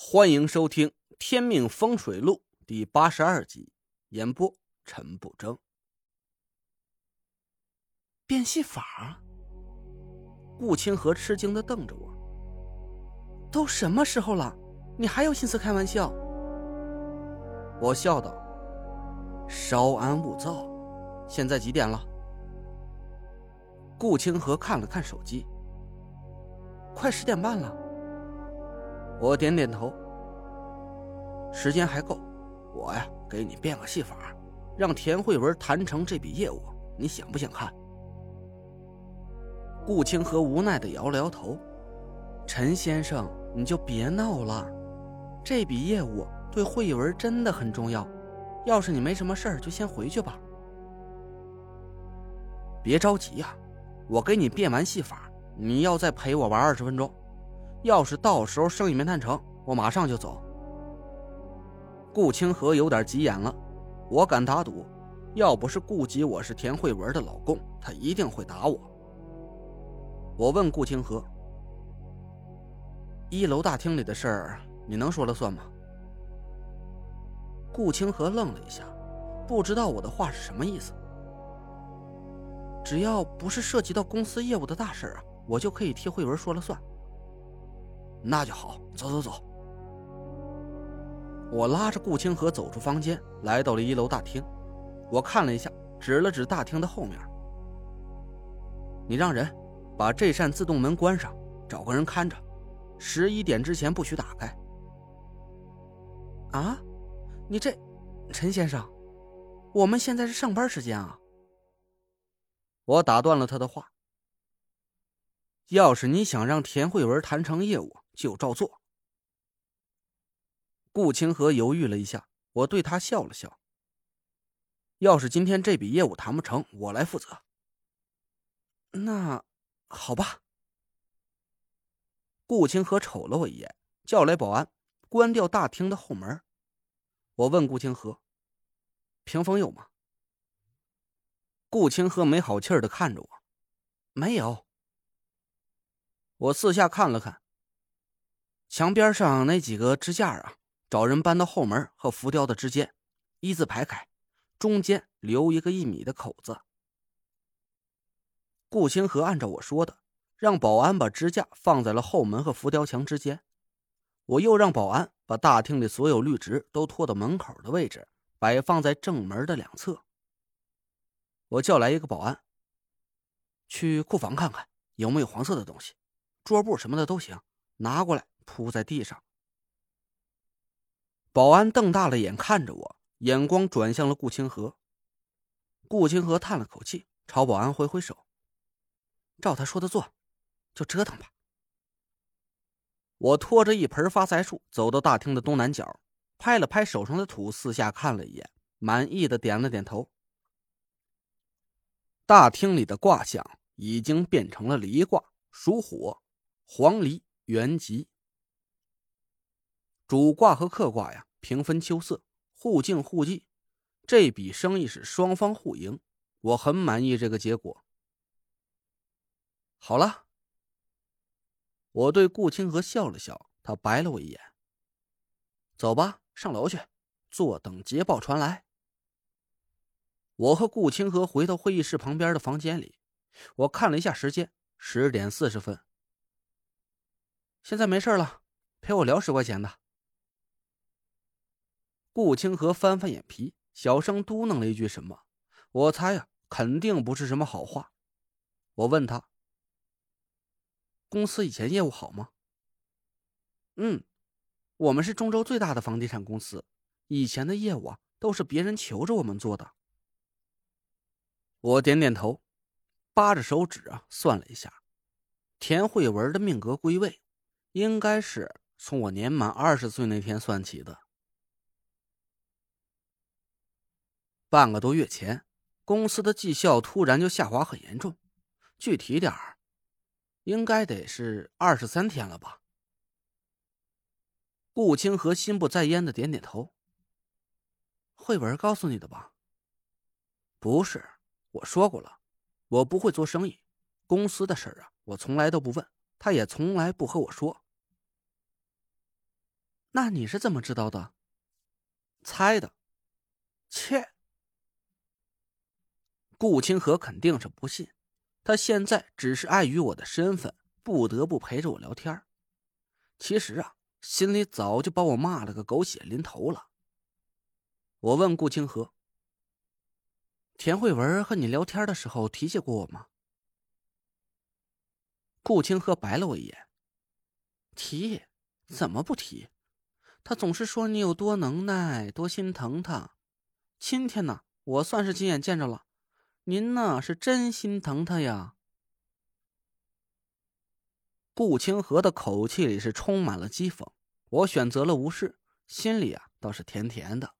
欢迎收听《天命风水录》第八十二集，演播陈不争。变戏法？顾清河吃惊的瞪着我。都什么时候了，你还有心思开玩笑？我笑道：“稍安勿躁，现在几点了？”顾清河看了看手机，快十点半了。我点点头，时间还够，我呀给你变个戏法，让田慧文谈成这笔业务，你想不想看？顾清河无奈的摇了摇头，陈先生你就别闹了，这笔业务对慧文真的很重要，要是你没什么事儿，就先回去吧。别着急呀，我给你变完戏法，你要再陪我玩二十分钟。要是到时候生意没谈成，我马上就走。顾清河有点急眼了，我敢打赌，要不是顾及我是田慧文的老公，他一定会打我。我问顾清河：“一楼大厅里的事儿，你能说了算吗？”顾清河愣了一下，不知道我的话是什么意思。只要不是涉及到公司业务的大事啊，我就可以替慧文说了算。那就好，走走走。我拉着顾清河走出房间，来到了一楼大厅。我看了一下，指了指大厅的后面：“你让人把这扇自动门关上，找个人看着，十一点之前不许打开。”啊，你这，陈先生，我们现在是上班时间啊。我打断了他的话：“要是你想让田慧文谈成业务。”就照做。顾清河犹豫了一下，我对他笑了笑。要是今天这笔业务谈不成，我来负责。那好吧。顾清河瞅了我一眼，叫来保安，关掉大厅的后门。我问顾清河：“屏风有吗？”顾清河没好气儿的看着我：“没有。”我四下看了看。墙边上那几个支架啊，找人搬到后门和浮雕的之间，一字排开，中间留一个一米的口子。顾清河按照我说的，让保安把支架放在了后门和浮雕墙之间。我又让保安把大厅里所有绿植都拖到门口的位置，摆放在正门的两侧。我叫来一个保安，去库房看看有没有黄色的东西，桌布什么的都行，拿过来。铺在地上，保安瞪大了眼看着我，眼光转向了顾清河。顾清河叹了口气，朝保安挥挥手：“照他说的做，就折腾吧。”我拖着一盆发财树走到大厅的东南角，拍了拍手上的土，四下看了一眼，满意的点了点头。大厅里的卦象已经变成了离卦，属火，黄离元吉。主卦和客卦呀，平分秋色，互敬互济，这笔生意是双方互赢，我很满意这个结果。好了，我对顾清河笑了笑，他白了我一眼。走吧，上楼去，坐等捷报传来。我和顾清河回到会议室旁边的房间里，我看了一下时间，十点四十分。现在没事了，陪我聊十块钱的。顾清河翻翻眼皮，小声嘟囔了一句什么？我猜呀，肯定不是什么好话。我问他：“公司以前业务好吗？”“嗯，我们是中州最大的房地产公司，以前的业务啊，都是别人求着我们做的。”我点点头，扒着手指啊，算了一下，田慧文的命格归位，应该是从我年满二十岁那天算起的。半个多月前，公司的绩效突然就下滑很严重，具体点儿，应该得是二十三天了吧。顾清河心不在焉的点点头。慧文告诉你的吧？不是，我说过了，我不会做生意，公司的事儿啊，我从来都不问，他也从来不和我说。那你是怎么知道的？猜的。切！顾清河肯定是不信，他现在只是碍于我的身份，不得不陪着我聊天。其实啊，心里早就把我骂了个狗血淋头了。我问顾清河：“田慧文和你聊天的时候提起过我吗？”顾清河白了我一眼：“提？怎么不提？他总是说你有多能耐，多心疼他。今天呢，我算是亲眼见着了。”您呐是真心疼他呀？顾清河的口气里是充满了讥讽。我选择了无视，心里啊倒是甜甜的。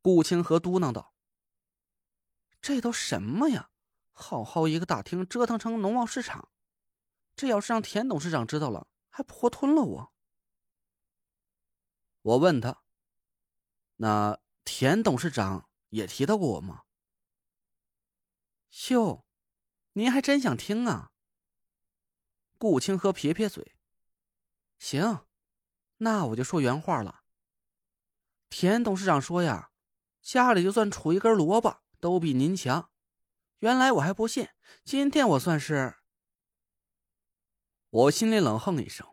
顾清河嘟囔道：“这都什么呀？好好一个大厅，折腾成农贸市场，这要是让田董事长知道了，还不活吞了我？”我问他：“那田董事长也提到过我吗？”哟，您还真想听啊？顾清河撇撇嘴，行，那我就说原话了。田董事长说呀，家里就算杵一根萝卜都比您强。原来我还不信，今天我算是……我心里冷哼一声，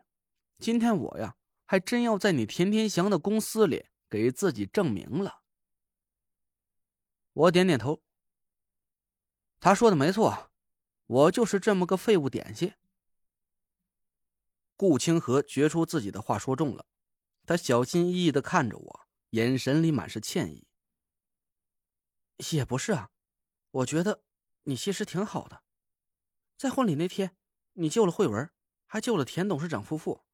今天我呀，还真要在你田天祥的公司里给自己证明了。我点点头。他说的没错，我就是这么个废物点心。顾清河觉出自己的话说重了，他小心翼翼的看着我，眼神里满是歉意。也不是啊，我觉得你其实挺好的，在婚礼那天，你救了慧文，还救了田董事长夫妇，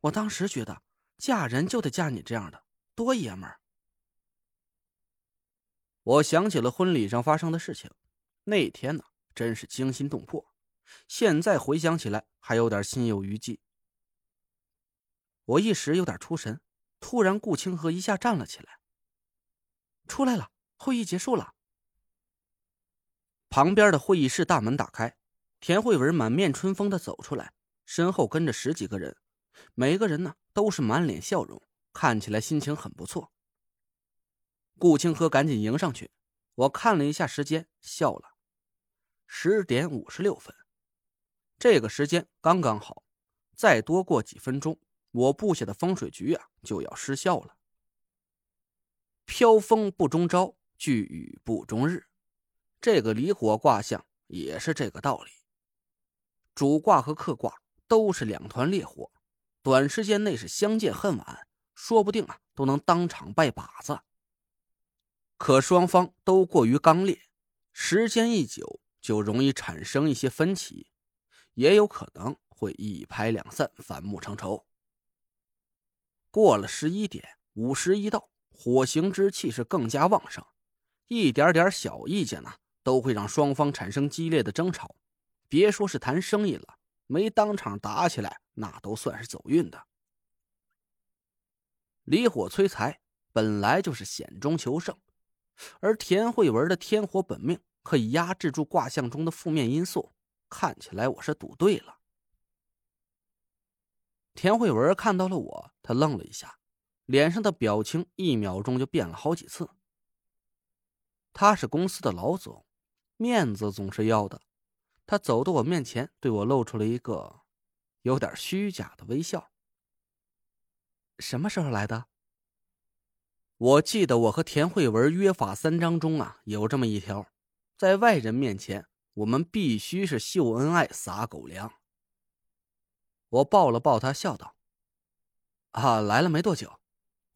我当时觉得嫁人就得嫁你这样的，多爷们儿。我想起了婚礼上发生的事情。那天呢，真是惊心动魄。现在回想起来，还有点心有余悸。我一时有点出神，突然顾清河一下站了起来。出来了，会议结束了。旁边的会议室大门打开，田慧文满面春风的走出来，身后跟着十几个人，每个人呢都是满脸笑容，看起来心情很不错。顾清河赶紧迎上去。我看了一下时间，笑了。十点五十六分，这个时间刚刚好。再多过几分钟，我布下的风水局啊就要失效了。飘风不终朝，聚雨不终日。这个离火卦象也是这个道理。主卦和客卦都是两团烈火，短时间内是相见恨晚，说不定啊都能当场拜把子。可双方都过于刚烈，时间一久就容易产生一些分歧，也有可能会一拍两散，反目成仇。过了十一点，午时一到，火行之气是更加旺盛，一点点小意见呢，都会让双方产生激烈的争吵。别说是谈生意了，没当场打起来，那都算是走运的。离火催财本来就是险中求胜。而田慧文的天火本命可以压制住卦象中的负面因素，看起来我是赌对了。田慧文看到了我，他愣了一下，脸上的表情一秒钟就变了好几次。他是公司的老总，面子总是要的。他走到我面前，对我露出了一个有点虚假的微笑。什么时候来的？我记得我和田慧文约法三章中啊有这么一条，在外人面前我们必须是秀恩爱撒狗粮。我抱了抱他，笑道：“啊，来了没多久，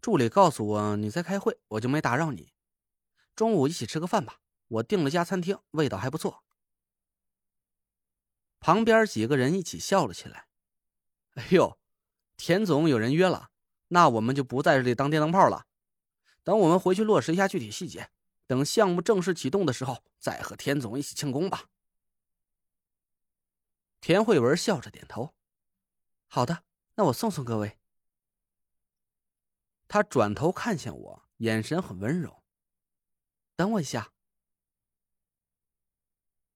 助理告诉我你在开会，我就没打扰你。中午一起吃个饭吧，我订了家餐厅，味道还不错。”旁边几个人一起笑了起来。哎呦，田总有人约了，那我们就不在这里当电灯泡了。等我们回去落实一下具体细节，等项目正式启动的时候，再和田总一起庆功吧。田慧文笑着点头：“好的，那我送送各位。”他转头看向我，眼神很温柔：“等我一下。”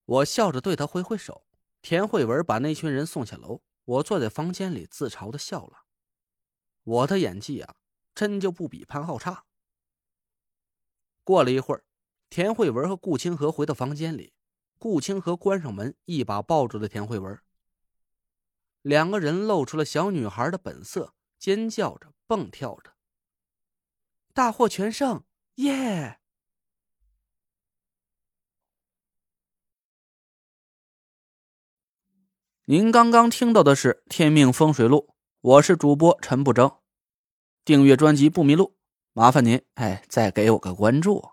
我笑着对他挥挥手。田慧文把那群人送下楼，我坐在房间里自嘲的笑了。我的演技啊，真就不比潘浩差。过了一会儿，田慧文和顾清河回到房间里，顾清河关上门，一把抱住了田慧文。两个人露出了小女孩的本色，尖叫着，蹦跳着。大获全胜，耶！您刚刚听到的是《天命风水录》，我是主播陈不争。订阅专辑不迷路，麻烦您哎，再给我个关注。